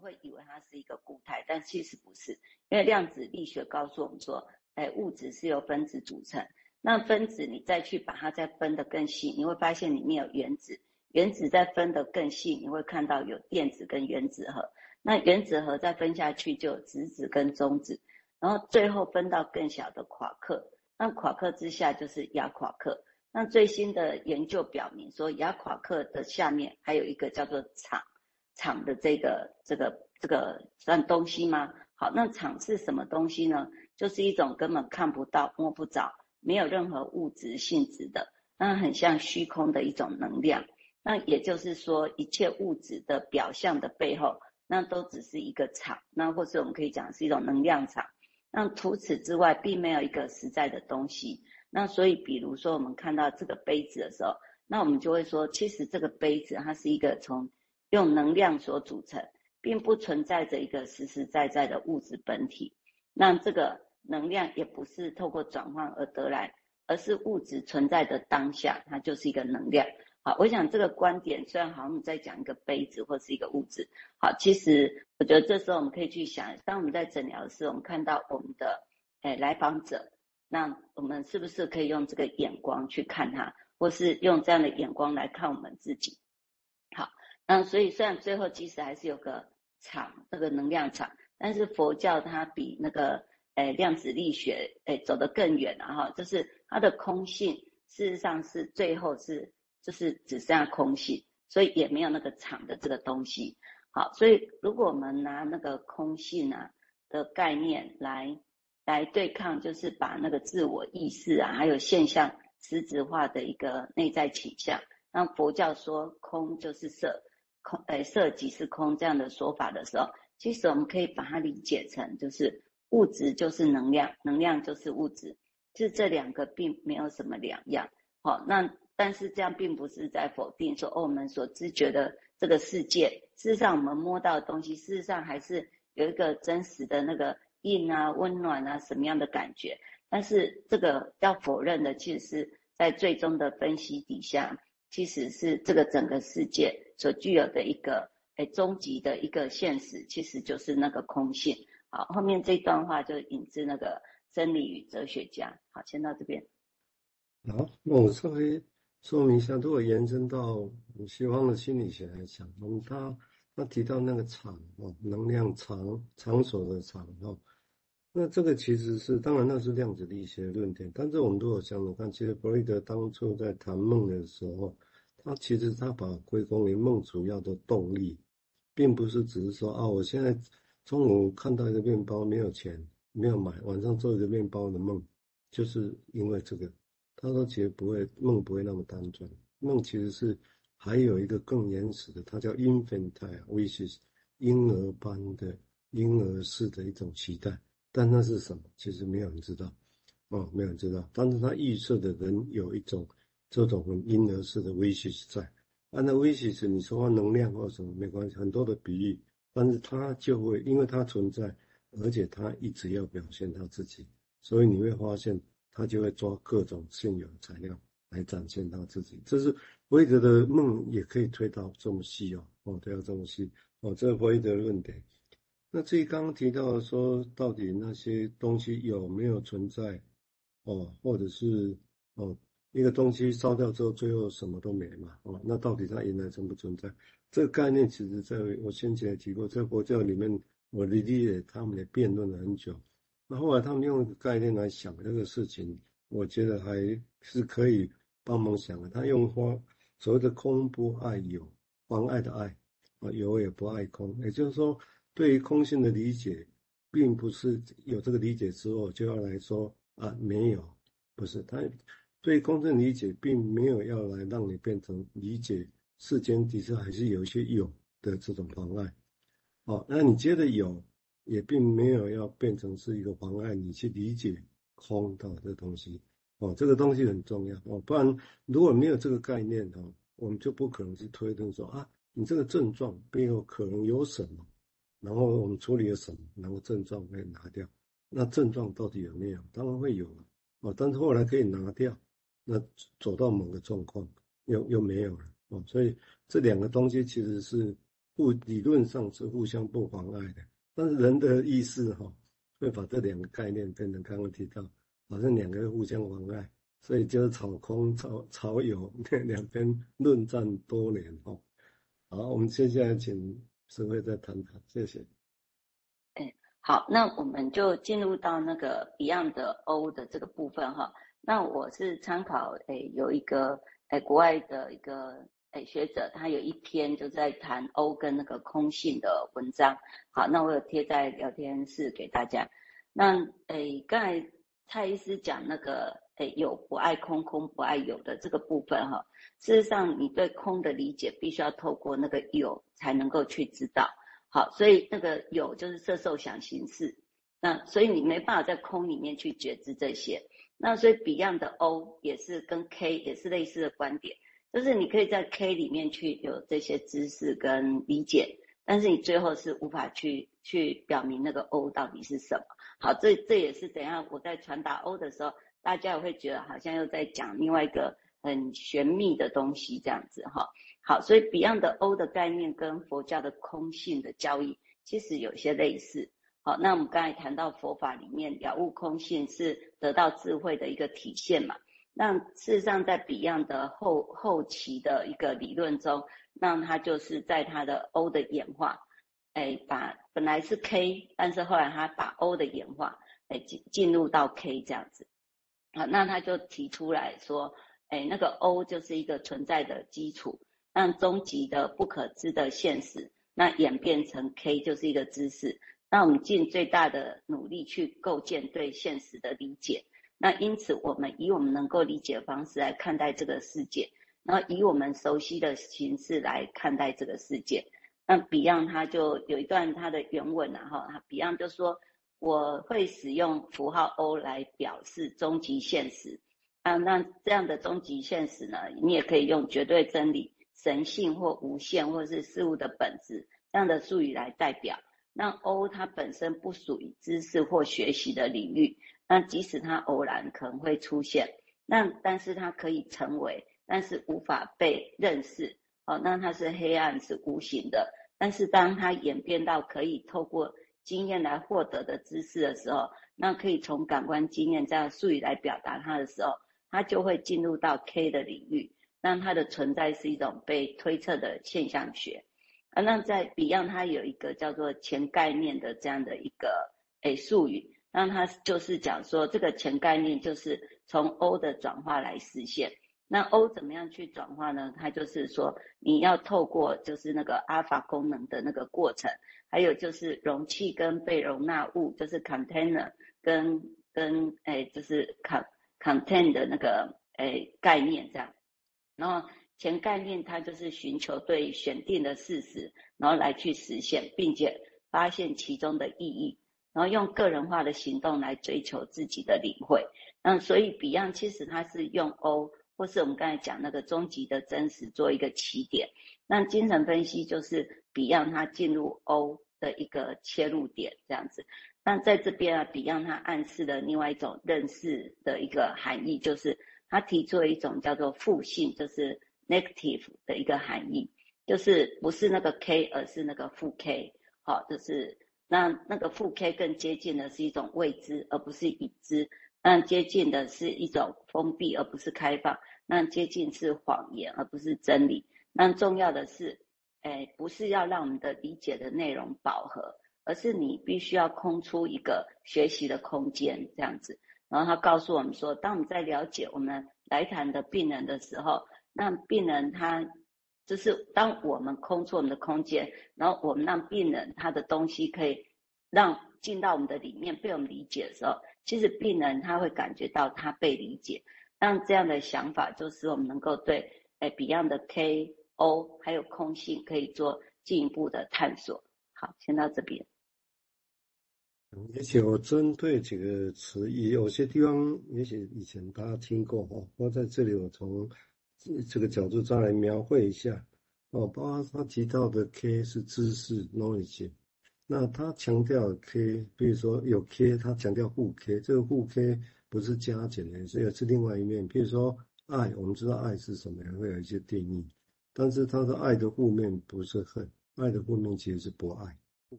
会以为它是一个固态，但其实不是，因为量子力学告诉我们说，哎，物质是由分子组成。那分子你再去把它再分得更细，你会发现里面有原子，原子再分得更细，你会看到有电子跟原子核。那原子核再分下去就有质子跟中子，然后最后分到更小的夸克。那夸克之下就是亚夸克。那最新的研究表明说，亚夸克的下面还有一个叫做场，场的这个这个这个算东西吗？好，那场是什么东西呢？就是一种根本看不到、摸不着。没有任何物质性质的，那很像虚空的一种能量。那也就是说，一切物质的表象的背后，那都只是一个场，那或是我们可以讲是一种能量场。那除此之外，并没有一个实在的东西。那所以，比如说我们看到这个杯子的时候，那我们就会说，其实这个杯子它是一个从用能量所组成，并不存在着一个实实在在的物质本体。那这个。能量也不是透过转换而得来，而是物质存在的当下，它就是一个能量。好，我想这个观点虽然好像在讲一个杯子或是一个物质，好，其实我觉得这时候我们可以去想，当我们在诊疗时，我们看到我们的诶来访者，那我们是不是可以用这个眼光去看他，或是用这样的眼光来看我们自己？嗯，所以虽然最后其实还是有个场，那个能量场，但是佛教它比那个。哎，量子力学哎走得更远了哈，就是它的空性，事实上是最后是就是只剩下空性，所以也没有那个场的这个东西。好，所以如果我们拿那个空性啊的概念来来对抗，就是把那个自我意识啊，还有现象实质化的一个内在倾向，那佛教说空就是色，空哎色即是空这样的说法的时候，其实我们可以把它理解成就是。物质就是能量，能量就是物质，就这两个并没有什么两样。好，那但是这样并不是在否定说，哦，我们所知觉的这个世界，事实上我们摸到的东西，事实上还是有一个真实的那个硬啊、温暖啊什么样的感觉。但是这个要否认的，其实是在最终的分析底下，其实是这个整个世界所具有的一个诶终极的一个现实，其实就是那个空性。好，后面这段话就引自那个真理与哲学家。好，先到这边。好，那我稍微说明一下，如果延伸到西方的心理学来讲，我们他他提到那个场哦，能量场场所的场哦，那这个其实是当然那是量子力学论点，但是我们如果想想看，其实弗洛伊德当初在谈梦的时候，他其实他把归功于梦主要的动力，并不是只是说啊，我现在。中午看到一个面包，没有钱，没有买，晚上做一个面包的梦，就是因为这个。他说其实不会，梦不会那么单纯，梦其实是还有一个更原始的，它叫 infantile wishes，婴儿般的婴儿式的一种期待。但那是什么？其实没有人知道，哦，没有人知道。但是他预测的人有一种这种婴儿式的威胁在。按照 wishes，你说话能量或什么没关系，很多的比喻。但是他就会，因为他存在，而且他一直要表现他自己，所以你会发现他就会抓各种现有的材料来展现他自己。这是弗洛德的梦也可以推到这么细哦，哦，推到这么细哦，这是弗洛德的论点。那至于刚刚提到说，到底那些东西有没有存在哦，或者是哦，一个东西烧掉之后，最后什么都没嘛？哦，那到底它原来存不存在？这个概念其实在我先前也提过，在佛教里面，我理解他们也辩论了很久。那后来他们用一个概念来想这个事情，我觉得还是可以帮忙想的。他用说所谓的“空不爱有”，妨碍的爱啊，有也不爱空。也就是说，对于空性的理解，并不是有这个理解之后就要来说啊没有，不是。他对于空性理解，并没有要来让你变成理解。世间其实还是有一些有的这种妨碍，哦，那你觉得有，也并没有要变成是一个妨碍你去理解空的这东西，哦，这个东西很重要。哦，不然如果没有这个概念哦，我们就不可能去推断说啊，你这个症状背后可能有什么，然后我们处理了什么，然后症状可以拿掉，那症状到底有没有？当然会有啊，哦，但是后来可以拿掉，那走到某个状况又又没有了。哦，所以这两个东西其实是互理论上是互相不妨碍的，但是人的意识哈会把这两个概念变成刚刚提到，好像两个互相妨碍，所以就是炒空、炒炒有那两边论战多年哦。好，我们接下来请师父再谈谈，谢谢。哎，好，那我们就进入到那个 Beyond 的 O 的这个部分哈。那我是参考诶有一个诶国外的一个诶学者，他有一篇就在谈 O 跟那个空性的文章。好，那我有贴在聊天室给大家。那诶刚才蔡医师讲那个有不爱空，空不爱有的这个部分哈，事实上你对空的理解必须要透过那个有才能够去知道。好，所以那个有就是色受想行识，那所以你没办法在空里面去觉知这些。那所以 Beyond 的 O 也是跟 K 也是类似的观点，就是你可以在 K 里面去有这些知识跟理解，但是你最后是无法去去表明那个 O 到底是什么。好，这这也是怎样？我在传达 O 的时候，大家也会觉得好像又在讲另外一个很玄秘的东西这样子哈。好，所以 Beyond 的 O 的概念跟佛教的空性的交易其实有些类似。好，那我们刚才谈到佛法里面了悟空性是得到智慧的一个体现嘛？那事实上在 Beyond 的后后期的一个理论中，那他就是在他的 O 的演化，哎，把本来是 K，但是后来他把 O 的演化，哎进进入到 K 这样子。啊，那他就提出来说，哎，那个 O 就是一个存在的基础，让终极的不可知的现实，那演变成 K 就是一个知识。那我们尽最大的努力去构建对现实的理解。那因此，我们以我们能够理解的方式来看待这个世界，然后以我们熟悉的形式来看待这个世界。那 Beyond 他就有一段他的原文啊，哈，Beyond 就说：“我会使用符号 O 来表示终极现实。啊，那这样的终极现实呢，你也可以用绝对真理、神性或无限，或是事物的本质这样的术语来代表。”那 O 它本身不属于知识或学习的领域，那即使它偶然可能会出现，那但是它可以成为，但是无法被认识。哦，那它是黑暗，是无形的。但是当它演变到可以透过经验来获得的知识的时候，那可以从感官经验这样术语来表达它的时候，它就会进入到 K 的领域，让它的存在是一种被推测的现象学。啊，那在 Beyond 它有一个叫做前概念的这样的一个诶术语，那它就是讲说这个前概念就是从 O 的转化来实现。那 O 怎么样去转化呢？它就是说你要透过就是那个阿尔法功能的那个过程，还有就是容器跟被容纳物，就是 container 跟跟诶就是 con contain 的那个诶概念这样，然后。前概念，它就是寻求对选定的事实，然后来去实现，并且发现其中的意义，然后用个人化的行动来追求自己的领会。那所以 Beyond 其实它是用 O，或是我们刚才讲那个终极的真实做一个起点。那精神分析就是 Beyond 它进入 O 的一个切入点，这样子。那在这边啊，Beyond 它暗示的另外一种认识的一个含义，就是它提出了一种叫做负性，就是。negative 的一个含义，就是不是那个 k，而是那个负 k，好，就是那那个负 k 更接近的是一种未知，而不是已知，那接近的是一种封闭，而不是开放，那接近是谎言，而不是真理。那重要的是，哎，不是要让我们的理解的内容饱和，而是你必须要空出一个学习的空间，这样子。然后他告诉我们说，当我们在了解我们来谈的病人的时候，那病人他就是当我们空出我们的空间，然后我们让病人他的东西可以让进到我们的里面被我们理解的时候，其实病人他会感觉到他被理解。让这样的想法就是我们能够对诶 Beyond 的 K O 还有空性可以做进一步的探索。好，先到这边。也许我针对几个词语，有些地方也许以前大家听过哈，我在这里我从。这个角度再来描绘一下哦，包括他提到的 K 是知识 knowledge，那他强调 K，比如说有 K，他强调互 K，这个互 K 不是加减的，所以是另外一面。比如说爱，我们知道爱是什么，会有一些定义，但是他的爱的负面不是恨，爱的负面其实是不爱。